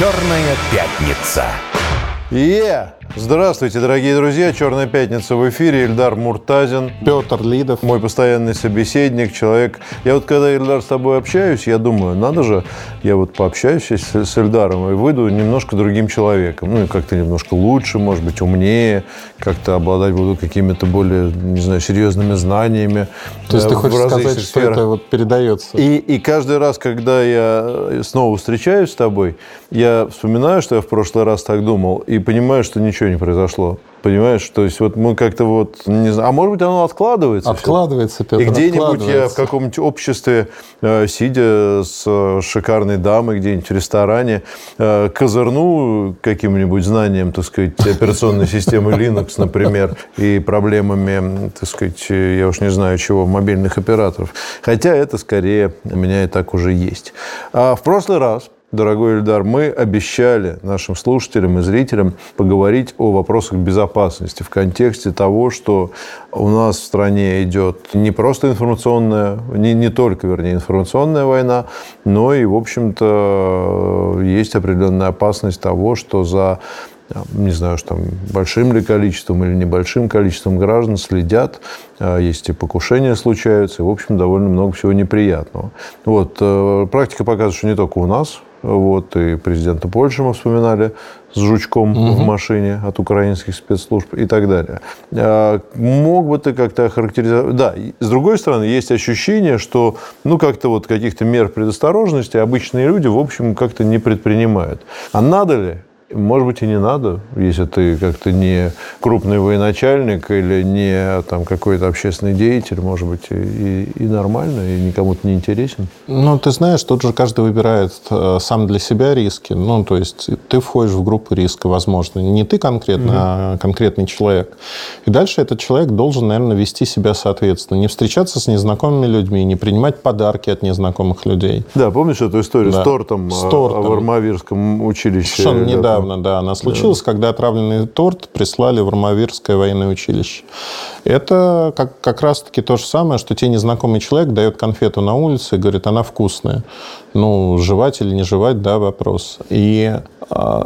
Черная пятница. Е! Здравствуйте, дорогие друзья. «Черная пятница» в эфире. Ильдар Муртазин. Петр Лидов. Мой постоянный собеседник, человек. Я вот когда, Ильдар, с тобой общаюсь, я думаю, надо же, я вот пообщаюсь с, с Ильдаром и выйду немножко другим человеком. Ну, и как-то немножко лучше, может быть, умнее, как-то обладать буду какими-то более, не знаю, серьезными знаниями. То есть ты хочешь сказать, сферах. что это вот передается? И, и каждый раз, когда я снова встречаюсь с тобой, я вспоминаю, что я в прошлый раз так думал, и понимаю, что ничего ничего не произошло. Понимаешь? То есть вот мы как-то вот, не знаю, а может быть оно откладывается? Откладывается, Петр, И где-нибудь я в каком-нибудь обществе, э, сидя с э, шикарной дамой где-нибудь в ресторане, э, козырну каким-нибудь знанием, так сказать, операционной системы Linux, например, и проблемами, так сказать, я уж не знаю чего, мобильных операторов. Хотя это скорее у меня и так уже есть. А в прошлый раз Дорогой Эльдар, мы обещали нашим слушателям и зрителям поговорить о вопросах безопасности в контексте того, что у нас в стране идет не просто информационная, не, не только, вернее, информационная война, но и, в общем-то, есть определенная опасность того, что за не знаю, что там большим ли количеством или небольшим количеством граждан следят, а, есть и покушения случаются, и, в общем, довольно много всего неприятного. Вот. Э, практика показывает, что не только у нас, вот, и президента Польши мы вспоминали с жучком угу. в машине от украинских спецслужб и так далее. А, мог бы ты как-то охарактеризовать... Да, с другой стороны, есть ощущение, что ну как-то вот каких-то мер предосторожности обычные люди, в общем, как-то не предпринимают. А надо ли может быть, и не надо, если ты как-то не крупный военачальник или не там, какой-то общественный деятель, может быть, и, и нормально, и никому то не интересен. Ну, ты знаешь, тут же каждый выбирает э, сам для себя риски. Ну, то есть ты входишь в группу риска, возможно. Не ты конкретно, угу. а конкретный человек. И дальше этот человек должен, наверное, вести себя соответственно. Не встречаться с незнакомыми людьми, не принимать подарки от незнакомых людей. Да, помнишь эту историю да. с тортом, с тортом. в Армавирском училище? Совершенно недавно недавно, да, она случилась, да. когда отравленный торт прислали в Армавирское военное училище. Это как, как раз-таки то же самое, что тебе незнакомый человек дает конфету на улице и говорит, она вкусная. Ну, жевать или не жевать, да, вопрос. И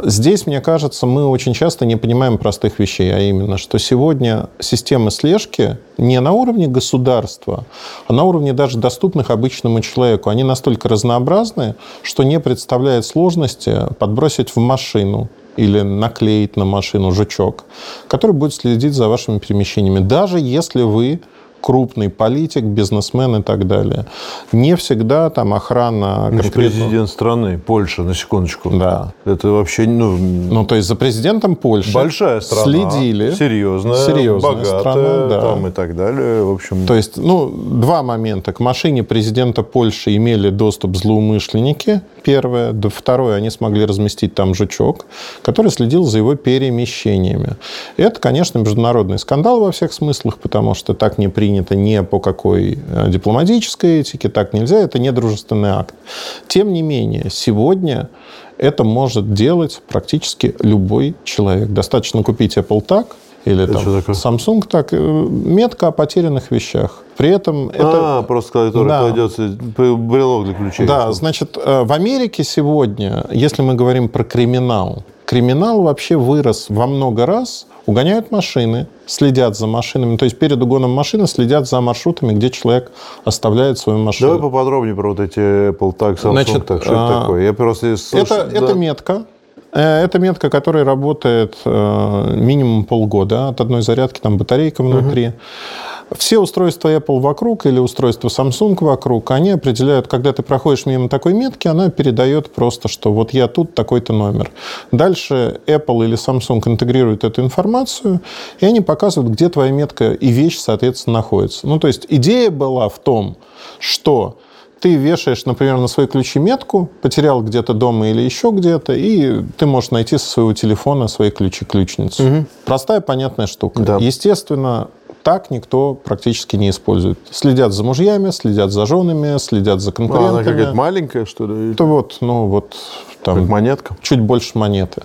здесь, мне кажется, мы очень часто не понимаем простых вещей, а именно, что сегодня системы слежки не на уровне государства, а на уровне даже доступных обычному человеку. Они настолько разнообразны, что не представляет сложности подбросить в машину или наклеить на машину жучок, который будет следить за вашими перемещениями, даже если вы крупный политик, бизнесмен и так далее. Не всегда там охрана... Ну, конкретно... президент страны, Польша, на секундочку. Да. Это вообще... Ну, ну то есть за президентом Польши большая страна, следили. Серьезная, серьезная богатая, страна, да. там и так далее. В общем... То есть, ну, два момента. К машине президента Польши имели доступ злоумышленники, первое. Второе, они смогли разместить там жучок, который следил за его перемещениями. Это, конечно, международный скандал во всех смыслах, потому что так не принято принято не по какой э, дипломатической этике, так нельзя, это не дружественный акт. Тем не менее, сегодня это может делать практически любой человек. Достаточно купить Apple Tag или там, Samsung так, э, метка о потерянных вещах. При этом это... А, просто который да. кладется, брелок для ключей. Да, значит, э, в Америке сегодня, если мы говорим про криминал, криминал вообще вырос во много раз угоняют машины, следят за машинами. То есть перед угоном машины следят за маршрутами, где человек оставляет свою машину. Давай поподробнее про вот эти Apple Tag, Samsung Значит, Tag. Что это а, такое? Я просто слышу, это, да. это метка. Э, это метка, которая работает э, минимум полгода. От одной зарядки там батарейка внутри. Угу. Все устройства Apple вокруг или устройства Samsung вокруг, они определяют, когда ты проходишь мимо такой метки, она передает просто, что вот я тут такой-то номер. Дальше Apple или Samsung интегрируют эту информацию, и они показывают, где твоя метка и вещь, соответственно, находится. Ну, то есть идея была в том, что ты вешаешь, например, на свои ключи метку, потерял где-то дома или еще где-то, и ты можешь найти со своего телефона свои ключи-ключницу. Угу. Простая, понятная штука. Да. Естественно, так никто практически не использует. Следят за мужьями, следят за женами, следят за конкурентами. А она какая-то маленькая, что ли? Это вот, ну вот Там Как монетка? чуть больше монеты.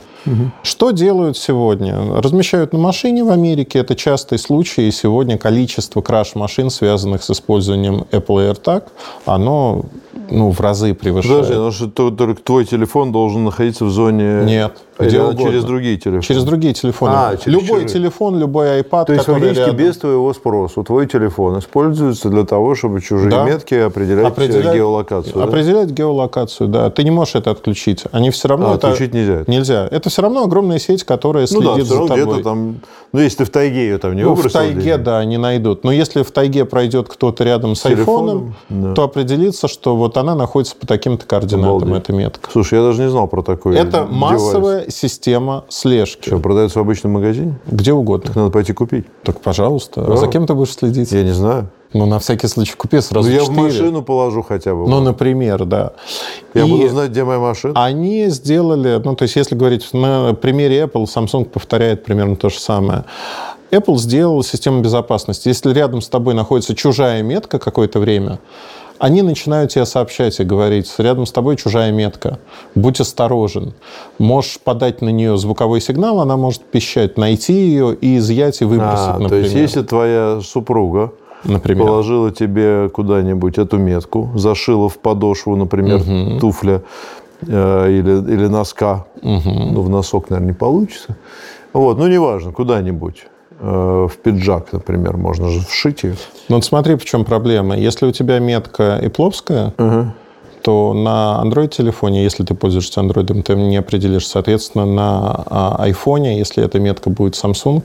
Что делают сегодня? Размещают на машине в Америке. Это частый случай. И сегодня количество краш-машин, связанных с использованием Apple AirTag, оно ну, в разы превышает. Подожди, ну что то- только твой телефон должен находиться в зоне... Нет, Или где угодно. через другие телефоны? Через другие телефоны. А, через любой чужие. телефон, любой iPad, То есть фактически рядом. без твоего спроса твой телефон используется для того, чтобы чужие Да. метки определять, э, Определять- геолокацию. да? Определять геолокацию, да. Ты не можешь это отключить. Они все равно... А, это... отключить нельзя? Нельзя. Это все равно огромная сеть, которая Ну да, следит все за тобой. там... Ну, если ты в тайге ее там не Ну, в выбросил тайге, где-нибудь. да, они найдут. Но если в тайге пройдет кто-то рядом с, телефоном, айфоном, то определится, что вот она находится по таким-то координатам, Обалдеть. эта метка. Слушай, я даже не знал про такой Это девайс. массовая система слежки. Что, продается в обычном магазине? Где угодно. Надо пойти купить. Так, пожалуйста. А за кем ты будешь следить? Я не знаю. Ну, на всякий случай купи сразу Ну, я в машину положу хотя бы. Ну, например, да. я И буду знать, где моя машина. Они сделали, ну, то есть, если говорить на примере Apple, Samsung повторяет примерно то же самое. Apple сделал систему безопасности. Если рядом с тобой находится чужая метка какое-то время, они начинают тебе сообщать и говорить, рядом с тобой чужая метка, будь осторожен. Можешь подать на нее звуковой сигнал, она может пищать, найти ее и изъять и выбросить, А, то например. есть, если твоя супруга например. положила тебе куда-нибудь эту метку, зашила в подошву, например, туфля э, или, или носка, ну, в носок, наверное, не получится. Вот, ну, неважно, куда-нибудь. Э, в пиджак, например, можно же вшить ее. Ну, вот смотри, в чем проблема. Если у тебя метка ипловская, то на Android-телефоне, если ты пользуешься Android, ты не определишь. Соответственно, на а, iPhone, если эта метка будет Samsung,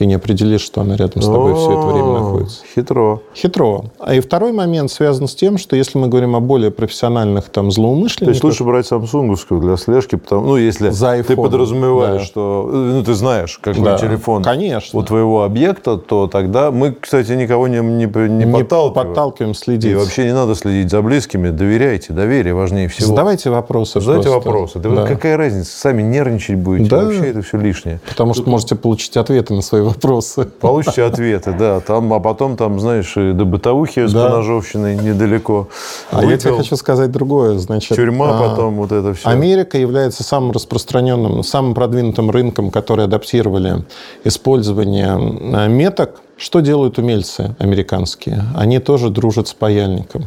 ты не определишь, что она рядом с тобой все это время находится. Хитро. Хитро. А и второй момент связан с тем, что если мы говорим о более профессиональных там То есть злоумышленниках, лучше брать самсунговскую для слежки, потому, ну, если За ты айфоном, подразумеваешь, да. что ну, ты знаешь, какой Да, телефон конечно. у твоего объекта, то тогда мы, кстати, никого не, не, не не подталкиваем. подталкиваем следить. И вообще не надо следить за близкими, доверяйте, доверие важнее всего. Задавайте вопросы. Задайте просто. вопросы. Да, Да. вот какая разница, сами нервничать будете, Да. вообще это все лишнее. Потому что можете получить ответы на свои вопросы. Получите ответы, да, там, а потом там, знаешь, и до бытовухи с Да. поножовщиной недалеко. А я тебе Выпил, хочу сказать другое. Значит, Тюрьма а, потом, вот это все. Америка является самым распространенным, самым продвинутым рынком, который адаптировали использование а, меток. Что делают умельцы американские? Они тоже дружат с паяльником.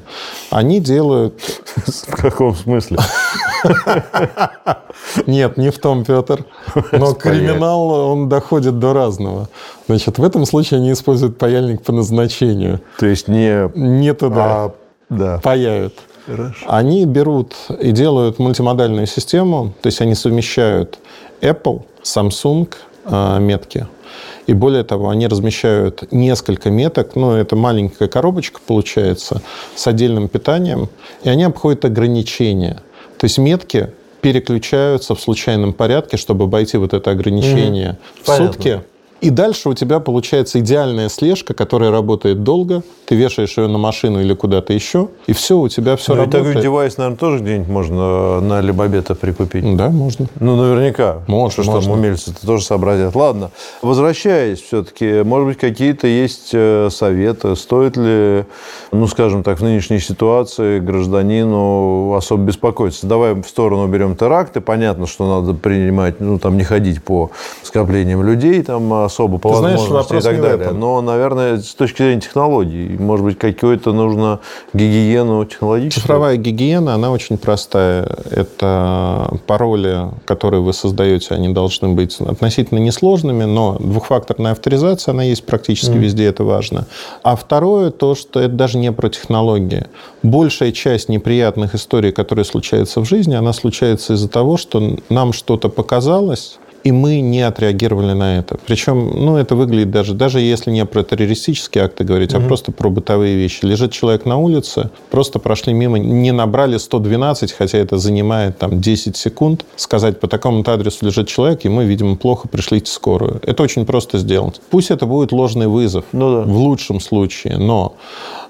Они делают... В каком смысле? Нет, не в том, Петр. Но криминал, он доходит до разного. Значит, в этом случае они используют паяльник по назначению. То есть не... Не туда. А, да. паяют. Хорошо. Они берут и делают мультимодальную систему, то есть они совмещают Apple, Samsung э, метки. И более того, они размещают несколько меток, ну, это маленькая коробочка получается, с отдельным питанием, и они обходят ограничения. То есть метки переключаются в случайном порядке, чтобы обойти вот это ограничение в Понятно. сутки. И дальше у тебя получается идеальная слежка, которая работает долго. Ты вешаешь ее на машину или куда-то еще, и все, у тебя все Ну, и работает. такой девайс, наверное, тоже где-нибудь можно на Либабета прикупить. Да, можно. Ну, наверняка. Можно, Что можно. умельцы-то тоже сообразят. Ладно, возвращаясь все-таки, может быть, какие-то есть э, советы? Стоит ли, ну, скажем так, в нынешней ситуации гражданину особо беспокоиться? Давай в сторону берем теракты. Понятно, что надо принимать, ну, там, не ходить по скоплениям людей там особо по Ты знаешь, возможности вопрос и так далее. Но, наверное, с точки зрения технологий, может быть, какую-то нужно гигиену технологическую? Цифровая гигиена, она очень простая. Это пароли, которые вы создаете, они должны быть относительно несложными, но двухфакторная авторизация, она есть практически везде, это важно. А второе, то, что это даже не про технологии. Большая часть неприятных историй, которые случаются в жизни, она случается из-за того, что нам что-то показалось, и мы не отреагировали на это. Причем, ну, это выглядит даже, даже если не про террористические акты говорить, а просто про бытовые вещи. Лежит человек на улице, просто прошли мимо, не набрали 112, хотя это занимает там 10 секунд, сказать, по такому-то адресу лежит человек, и мы, видимо, плохо, пришлите скорую. Это очень просто сделать. Пусть это будет ложный вызов, Ну да. в лучшем случае, но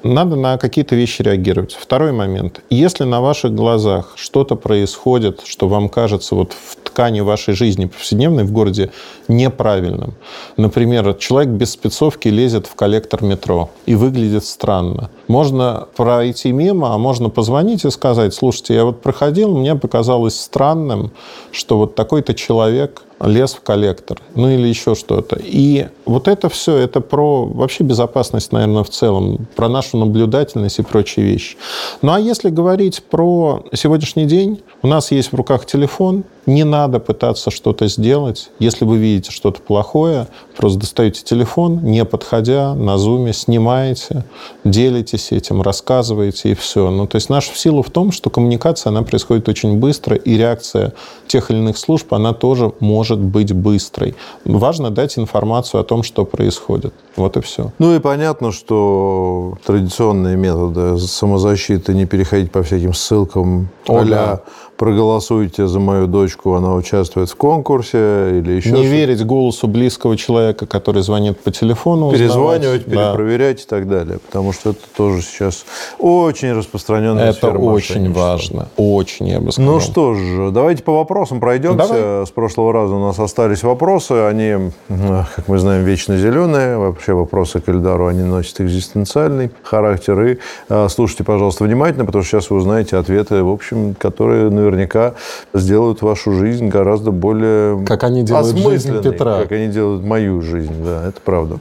надо на какие-то вещи реагировать. Второй момент. Если на ваших глазах что-то происходит, что вам кажется, вот в ткани вашей жизни повседневной в городе неправильным. Например, человек без спецовки лезет в коллектор метро и выглядит странно. Можно пройти мимо, а можно позвонить и сказать, слушайте, я вот проходил, мне показалось странным, что вот такой-то человек лез в коллектор, ну или еще что-то. И вот это все, это про вообще безопасность, наверное, в целом, про нашу наблюдательность и прочие вещи. Ну а если говорить про сегодняшний день, у нас есть в руках телефон, не надо пытаться что-то сделать. Если вы видите что-то плохое, просто достаете телефон, не подходя, на зуме, снимаете, делитесь этим, рассказываете и все. Ну, то есть наша сила в том, что коммуникация, она происходит очень быстро, и реакция тех или иных служб, она тоже может быть быстрой. Важно дать информацию о том, что происходит. Вот и все. Ну и понятно, что традиционные методы самозащиты, не переходить по всяким ссылкам, О, да проголосуйте за мою дочку, она участвует в конкурсе или еще Не верить голосу близкого человека, который звонит по телефону. Перезванивать, узнавать. перепроверять да. и так далее. Потому что это тоже сейчас очень распространенная Это очень важно. Очень, я бы сказал. Ну что ж, давайте по вопросам пройдемся. Давай. С прошлого раза у нас остались вопросы. Они, как мы знаем, вечно зеленые. Вообще вопросы к Эльдару, они носят экзистенциальный характер. И а, слушайте, пожалуйста, внимательно, потому что сейчас вы узнаете ответы, в общем, которые наверняка сделают вашу жизнь гораздо более Как они делают жизнь Петра. Как они делают мою жизнь, да, это правда.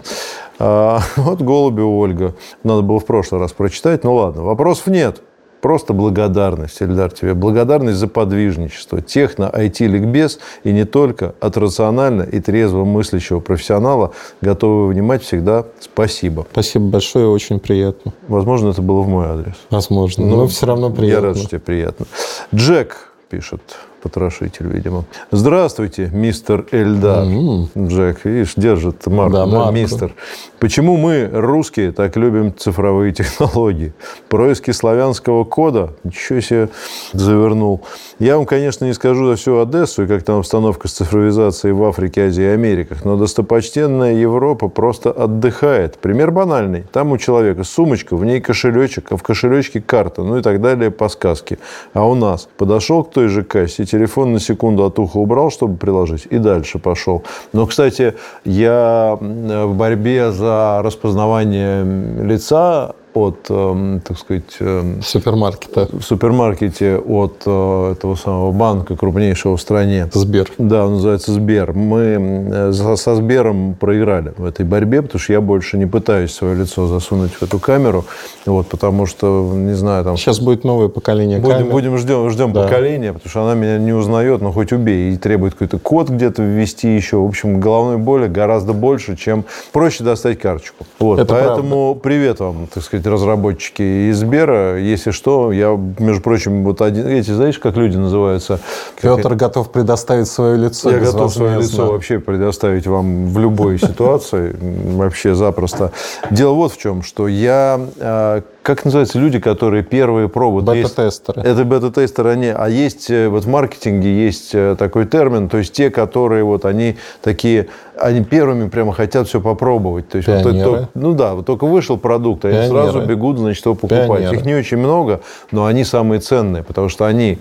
А, вот голуби Ольга. Надо было в прошлый раз прочитать. Ну ладно, вопросов нет. Просто благодарность, Эльдар, тебе. Благодарность за подвижничество. Техно, IT-ликбез и не только от рационально и трезво мыслящего профессионала, готовы внимать всегда. Спасибо. Спасибо большое, очень приятно. Возможно, это было в мой адрес. Возможно, но, но все равно приятно. Я рад, что тебе приятно. Джек пишет потрошитель, видимо. Здравствуйте, мистер Эльдар. Mm-hmm. Джек, видишь, держит марку, да, да, мистер. Почему мы, русские, так любим цифровые технологии? Происки славянского кода, ничего себе завернул. Я вам, конечно, не скажу за всю Одессу и как там обстановка с цифровизацией в Африке, Азии и Америках, но достопочтенная Европа просто отдыхает. Пример банальный. Там у человека сумочка, в ней кошелечек, а в кошелечке карта, ну и так далее по сказке. А у нас подошел к той же кассе, телефон на секунду от уха убрал, чтобы приложить, и дальше пошел. Но, кстати, я в борьбе за распознавание лица от, так сказать... Супермаркета. В супермаркете от э, этого самого банка крупнейшего в стране. Сбер. Да, он называется Сбер. Мы со Сбером проиграли в этой борьбе, потому что я больше не пытаюсь свое лицо засунуть в эту камеру, вот, потому что, не знаю, там... Сейчас будет новое поколение будем, камер. Будем, ждем, ждем да. поколения, потому что она меня не узнает, но хоть убей, и требует какой-то код где-то ввести еще. В общем, головной боли гораздо больше, чем проще достать карточку. Вот, Это поэтому правда. привет вам, так сказать, сказать, разработчики из Сбера. Если что, я, между прочим, вот один... Эти, знаешь, как люди называются? Петр как... готов предоставить свое лицо. Я готов свое лицо вообще предоставить вам в любой ситуации. Вообще запросто. Дело вот в чем, что я а, как называются люди, которые первые пробуют? Бета-тестеры. Это бета-тестеры, они. А есть э, вот в маркетинге есть э, такой термин, то есть те, которые вот они такие, они первыми прямо хотят все попробовать. То есть вот это, ну да, вот только вышел продукт, они Пионеры. сразу бегут, значит, его покупать. Пионеры. Их не очень много, но они самые ценные, потому что они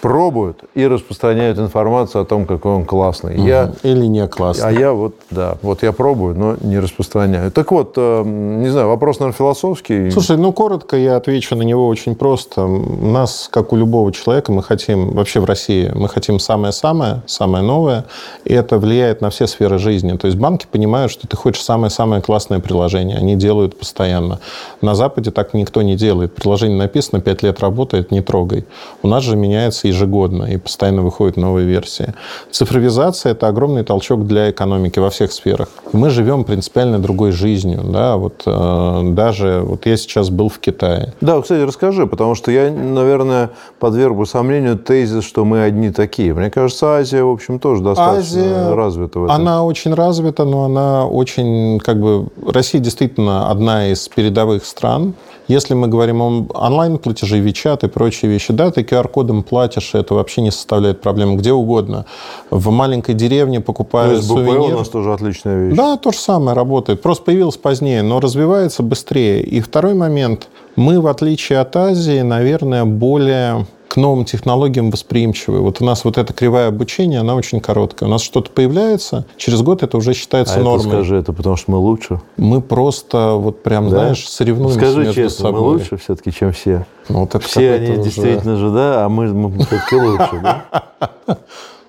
пробуют и распространяют информацию о том, какой он классный. Угу. Я, Или не классный. А я вот, да, вот я пробую, но не распространяю. Так вот, э, не знаю, вопрос, наверное, философский. Слушай, ну, коротко я отвечу на него очень просто. Нас, как у любого человека, мы хотим, вообще в России, мы хотим самое-самое, самое новое, и это влияет на все сферы жизни. То есть банки понимают, что ты хочешь самое-самое классное приложение. Они делают постоянно. На Западе так никто не делает. Приложение написано, 5 лет работает, не трогай. У нас же меняется ежегодно, и постоянно выходят новые версии. Цифровизация – это огромный толчок для экономики во всех сферах. Мы живем принципиально другой жизнью. Да? Вот, э, даже вот я сейчас был в Китае. Да, кстати, расскажи, потому что я, наверное, подвергу сомнению тезис, что мы одни такие. Мне кажется, Азия, в общем, тоже достаточно Азия, развита. В этом. Она очень развита, но она очень, как бы, Россия действительно одна из передовых стран. Если мы говорим о онлайн-платеже, WeChat и прочие вещи, да, ты QR-кодом платишь, это вообще не составляет проблем где угодно. В маленькой деревне покупая То есть сувенир... у нас тоже отличная вещь. Да, то же самое работает. Просто появилось позднее, но развивается быстрее. И второй момент. Мы, в отличие от Азии, наверное, более к новым технологиям восприимчивы. Вот у нас вот эта кривая обучения, она очень короткая. У нас что-то появляется, через год это уже считается а нормой. Это скажи, это потому что мы лучше? Мы просто, вот прям, да? знаешь, соревнуемся Скажи между честно, собой. мы лучше все-таки, чем все. Ну, вот это все они уже... действительно же, да, а мы, мы все-таки лучше, да?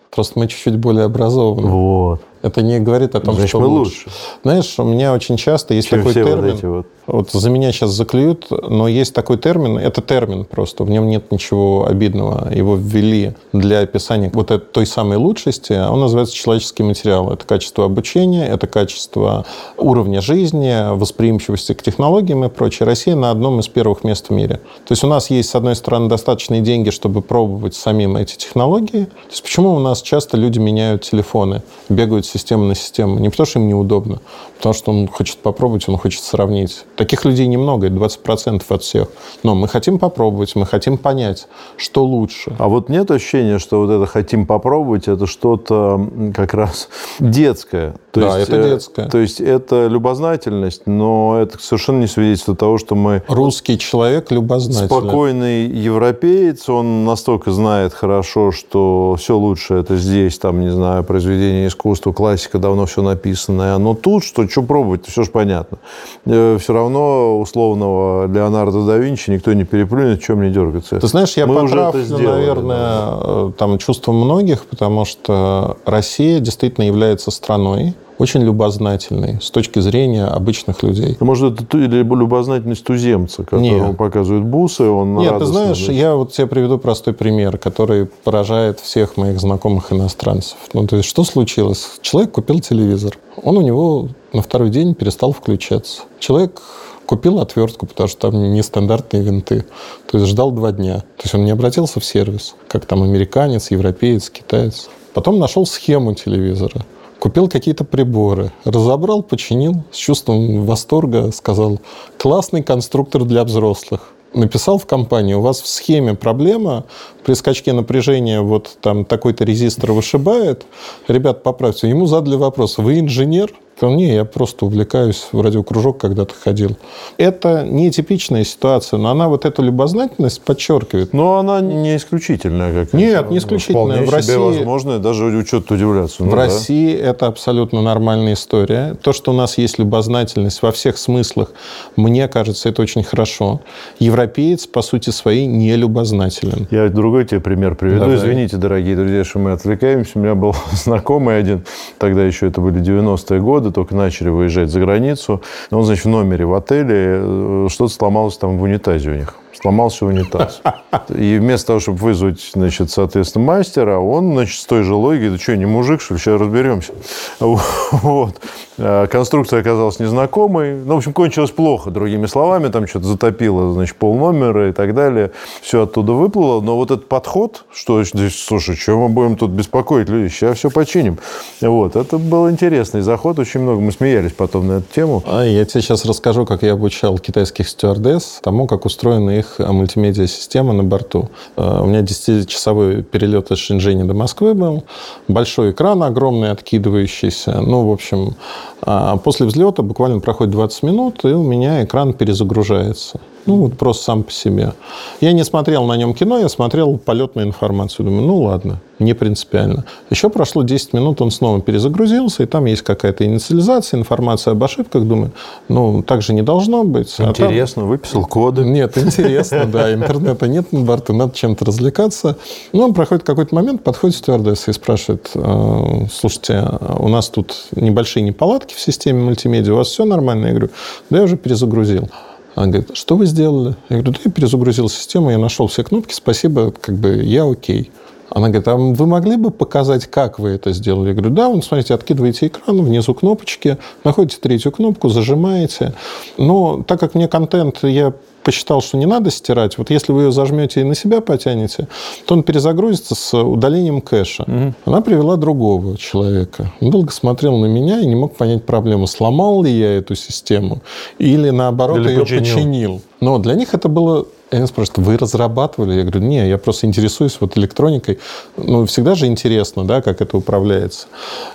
Просто мы чуть-чуть более образованы. Вот. Это не говорит о том, Значит, что мы лучше. лучше. Знаешь, у меня очень часто есть Чем такой термин. Вот, вот. вот за меня сейчас заклюют, но есть такой термин. Это термин просто. В нем нет ничего обидного. Его ввели для описания вот этой той самой лучшести. Он называется человеческий материал. Это качество обучения, это качество уровня жизни, восприимчивости к технологиям и прочее. Россия на одном из первых мест в мире. То есть у нас есть, с одной стороны, достаточные деньги, чтобы пробовать самим эти технологии. То есть почему у нас часто люди меняют телефоны, бегают системы на систему? Не потому, что им неудобно, потому что он хочет попробовать, он хочет сравнить. Таких людей немного, это 20% от всех. Но мы хотим попробовать, мы хотим понять, что лучше. А вот нет ощущения, что вот это хотим попробовать, это что-то как раз детское. То да, есть, это детское. То есть это любознательность, но это совершенно не свидетельство того, что мы... Русский человек любознательный. Спокойный европеец, он настолько знает хорошо, что все лучше это здесь, там, не знаю, произведение искусства, классика, давно все написанное. Но тут, что, что пробовать, все же понятно. Э, все равно условного Леонардо да Винчи никто не переплюнет, чем не дергаться. Ты знаешь, я Мы поправлю, сделали, наверное, да. Э, там чувство многих, потому что Россия действительно является страной, очень любознательный с точки зрения обычных людей. Может, это или любознательность туземца, которому Нет. показывают бусы, он Нет, ты знаешь, я вот тебе приведу простой пример, который поражает всех моих знакомых иностранцев. Ну, то есть, что случилось? Человек купил телевизор. Он у него на второй день перестал включаться. Человек купил отвертку, потому что там нестандартные винты. То есть ждал два дня. То есть он не обратился в сервис, как там американец, европеец, китаец. Потом нашел схему телевизора. Купил какие-то приборы, разобрал, починил, с чувством восторга сказал, классный конструктор для взрослых. Написал в компании, у вас в схеме проблема, при скачке напряжения вот там такой-то резистор вышибает, ребят, поправьте. Ему задали вопрос, вы инженер? Сказал, не, я просто увлекаюсь, в радиокружок когда-то ходил. Это не типичная ситуация, но она вот эту любознательность подчеркивает. Но она не исключительная. Как Нет, не исключительная. в России возможно, даже учет удивляться. Ну, в да. России это абсолютно нормальная история. То, что у нас есть любознательность во всех смыслах, мне кажется, это очень хорошо. Европеец, по сути своей, не любознателен. Я другой тебе пример приведу. Давай. Извините, дорогие друзья, что мы отвлекаемся. У меня был знакомый один, тогда еще это были 90-е годы, годы только начали выезжать за границу. Он, значит, в номере в отеле э, что-то сломалось там в унитазе у них сломался унитаз. И вместо того, чтобы вызвать, значит, соответственно, мастера, он, значит, с той же логикой, да что, не мужик, что ли, сейчас разберемся. Вот. А конструкция оказалась незнакомой. Ну, в общем, кончилось плохо, другими словами. Там что-то затопило, значит, пол номера и так далее. Все оттуда выплыло. Но вот этот подход, что здесь, слушай, что мы будем тут беспокоить людей, сейчас все починим. Вот. Это был интересный заход. Очень много мы смеялись потом на эту тему. А я тебе сейчас расскажу, как я обучал китайских стюардесс тому, как устроены их мультимедиа-система на борту. Э, у меня 10-часовой перелет из Шэньчжэня до Москвы был. Большой экран огромный, откидывающийся. Ну, в общем, а после взлета буквально проходит 20 минут, и у меня экран перезагружается. Ну, вот просто сам по себе. Я не смотрел на нем кино, я смотрел полетную информацию. Думаю, ну ладно, не принципиально. Еще прошло 10 минут, он снова перезагрузился, и там есть какая-то инициализация, информация об ошибках. Думаю, ну, так же не должно быть. Интересно, а там... выписал коды. Нет, интересно, да. Интернета нет на борту, надо чем-то развлекаться. Ну, он проходит какой-то момент, подходит стюардесса и спрашивает, «А, слушайте, у нас тут небольшие неполадки в системе мультимедиа, у вас все нормально? Я говорю, да, я уже перезагрузил. Она говорит, что вы сделали? Я говорю, да я перезагрузил систему, я нашел все кнопки, спасибо, как бы я окей. Она говорит, а вы могли бы показать, как вы это сделали? Я говорю, да, вон, смотрите, откидываете экран, внизу кнопочки, находите третью кнопку, зажимаете. Но так как мне контент, я посчитал, что не надо стирать, вот если вы ее зажмете и на себя потянете, то он перезагрузится с удалением кэша. Угу. Она привела другого человека. Он долго смотрел на меня и не мог понять проблему, сломал ли я эту систему или наоборот или ее починил. починил. Но для них это было они спрашивают, вы разрабатывали? Я говорю, не, я просто интересуюсь вот электроникой. Ну, всегда же интересно, да, как это управляется.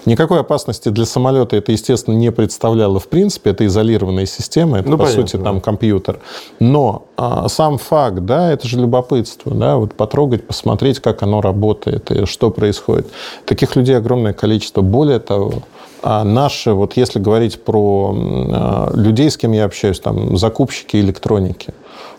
Никакой опасности для самолета это, естественно, не представляло в принципе. Это изолированная система, это, ну, по понятно, сути, да. там компьютер. Но а, сам факт, да, это же любопытство, да, вот потрогать, посмотреть, как оно работает и что происходит. Таких людей огромное количество. Более того, а наши, вот если говорить про а, людей, с кем я общаюсь, там, закупщики электроники,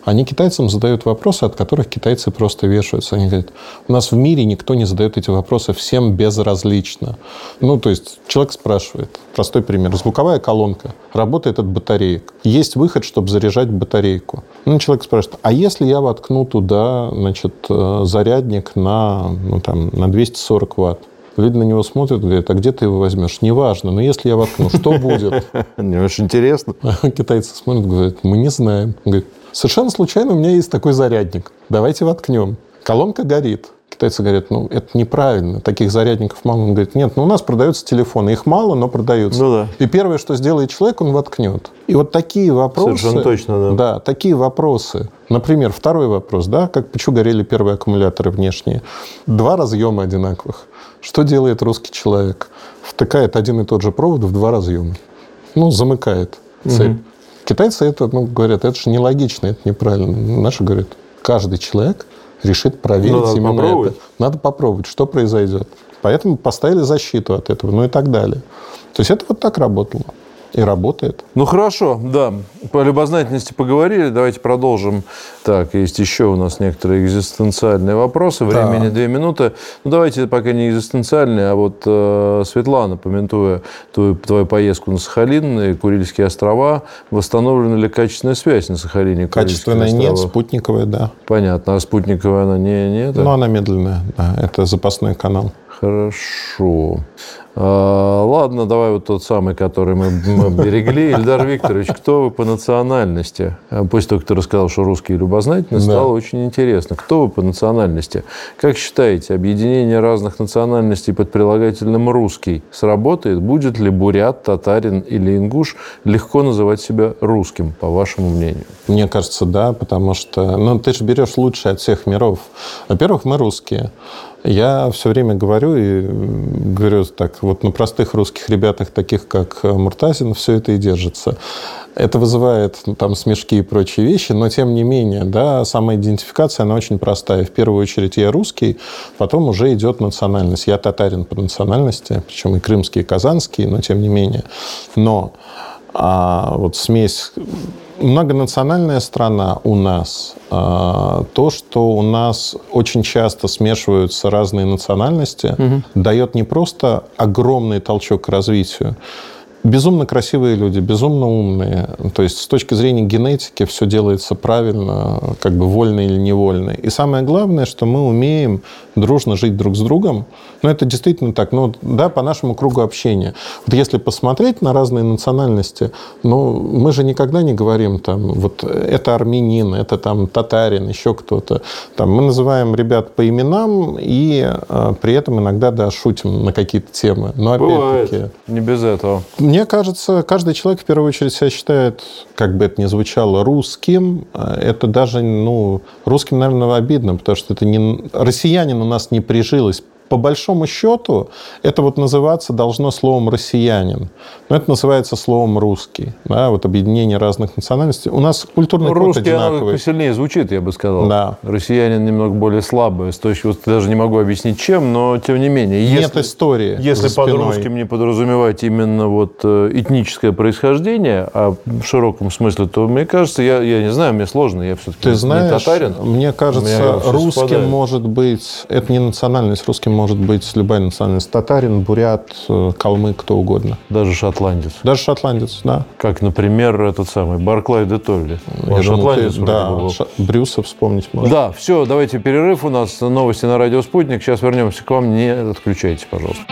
они китайцам задают вопросы, от которых китайцы просто вешаются. Они говорят, у нас в мире никто не задает эти вопросы, всем безразлично. Ну, то есть человек спрашивает, простой пример, звуковая колонка работает от батареек. Есть выход, чтобы заряжать батарейку. Ну, человек спрашивает, а если я воткну туда, значит, э, зарядник на, ну, там, на 240 ватт? Люди на него смотрят, говорят, а где ты его возьмешь? Неважно, но если я воткну, что будет? Мне очень интересно. Китайцы смотрят, говорят, мы не знаем. Говорит, совершенно случайно у меня есть такой зарядник. Давайте воткнем. Колонка горит. Китайцы говорят, ну, это неправильно, таких зарядников мало. Он говорит, нет, ну, у нас продаются телефоны, их мало, но продаются. Ну, да. И первое, что сделает человек, он воткнет. И вот такие вопросы... Совершенно точно, да. Да, такие вопросы. Например, второй вопрос, да, как почему горели первые аккумуляторы внешние? Два разъема одинаковых. Что делает русский человек? Втыкает один и тот же провод в два разъема. Ну, замыкает цель. Угу. Китайцы это, ну, говорят, это же нелогично, это неправильно. Наши говорят, каждый человек решит проверить ну, надо именно попробовать. это. Надо попробовать, что произойдет. Поэтому поставили защиту от этого, ну и так далее. То есть это вот так работало и работает. Ну хорошо, да. По любознательности поговорили. Давайте продолжим. Так, есть еще у нас некоторые экзистенциальные вопросы. Времени да. две минуты. Ну давайте пока не экзистенциальные, а вот э, Светлана, поментуя твою, твою поездку на Сахалин и Курильские острова, восстановлена ли качественная связь на Сахалине? Качественная нет, спутниковая, да. Понятно. А спутниковая она не, нет? Ну, она медленная, да. Это запасной канал. Хорошо. А, ладно, давай вот тот самый, который мы, мы берегли. Ильдар Викторович, кто вы по национальности? А, после того, ты рассказал, что русские любознательны, стало да. очень интересно. Кто вы по национальности? Как считаете, объединение разных национальностей под прилагательным «русский» сработает? Будет ли бурят, татарин или ингуш легко называть себя русским, по вашему мнению? Мне кажется, да, потому что ну, ты же берешь лучшее от всех миров. Во-первых, мы русские. Я все время говорю и говорю так, вот на простых русских ребятах, таких как Муртазин, все это и держится. Это вызывает ну, там смешки и прочие вещи, но тем не менее, да, самоидентификация, она очень простая. В первую очередь я русский, потом уже идет национальность. Я татарин по национальности, причем и крымский, и казанский, но тем не менее. Но а вот смесь многонациональная страна у нас. А, то, что у нас очень часто смешиваются разные национальности, угу. дает не просто огромный толчок к развитию, Безумно красивые люди, безумно умные. То есть с точки зрения генетики все делается правильно, как бы вольно или невольно. И самое главное, что мы умеем дружно жить друг с другом. Но это действительно так. Ну, да, по нашему кругу общения. Вот если посмотреть на разные национальности, ну, мы же никогда не говорим там, вот это армянин, это там татарин, еще кто-то. Там, мы называем ребят по именам и а, при этом иногда, да, шутим на какие-то темы. Но опять-таки... Не без этого. Мне кажется, каждый человек в первую очередь себя считает, как бы это ни звучало, русским. Это даже, ну, русским, наверное, обидно, потому что это не... Россиянин у нас не прижилось по большому счету, это вот называться должно словом «россиянин». Но это называется словом «русский». Да, вот объединение разных национальностей. У нас культурный ну, код русский одинаковый. сильнее звучит, я бы сказал. Да. Россиянин немного более слабый. То есть вот даже не могу объяснить, чем, но тем не менее. Если, Нет истории Если под русским не подразумевать именно вот э, этническое происхождение, а в широком смысле, то, мне кажется, я, я не знаю, мне сложно, я все-таки Ты знаешь, не татарин. Мне кажется, русским совпадает. может быть, это не национальность, русским может быть любая национальность. Татарин, бурят, э, калмык, кто угодно. Даже шотландец. Даже шотландец, да. Как, например, этот самый Барклай де Толли. Он шотландец ты, да, был. Брюса вспомнить можно. Да, все, давайте перерыв. У нас новости на радио «Спутник». Сейчас вернемся к вам. Не отключайтесь, пожалуйста.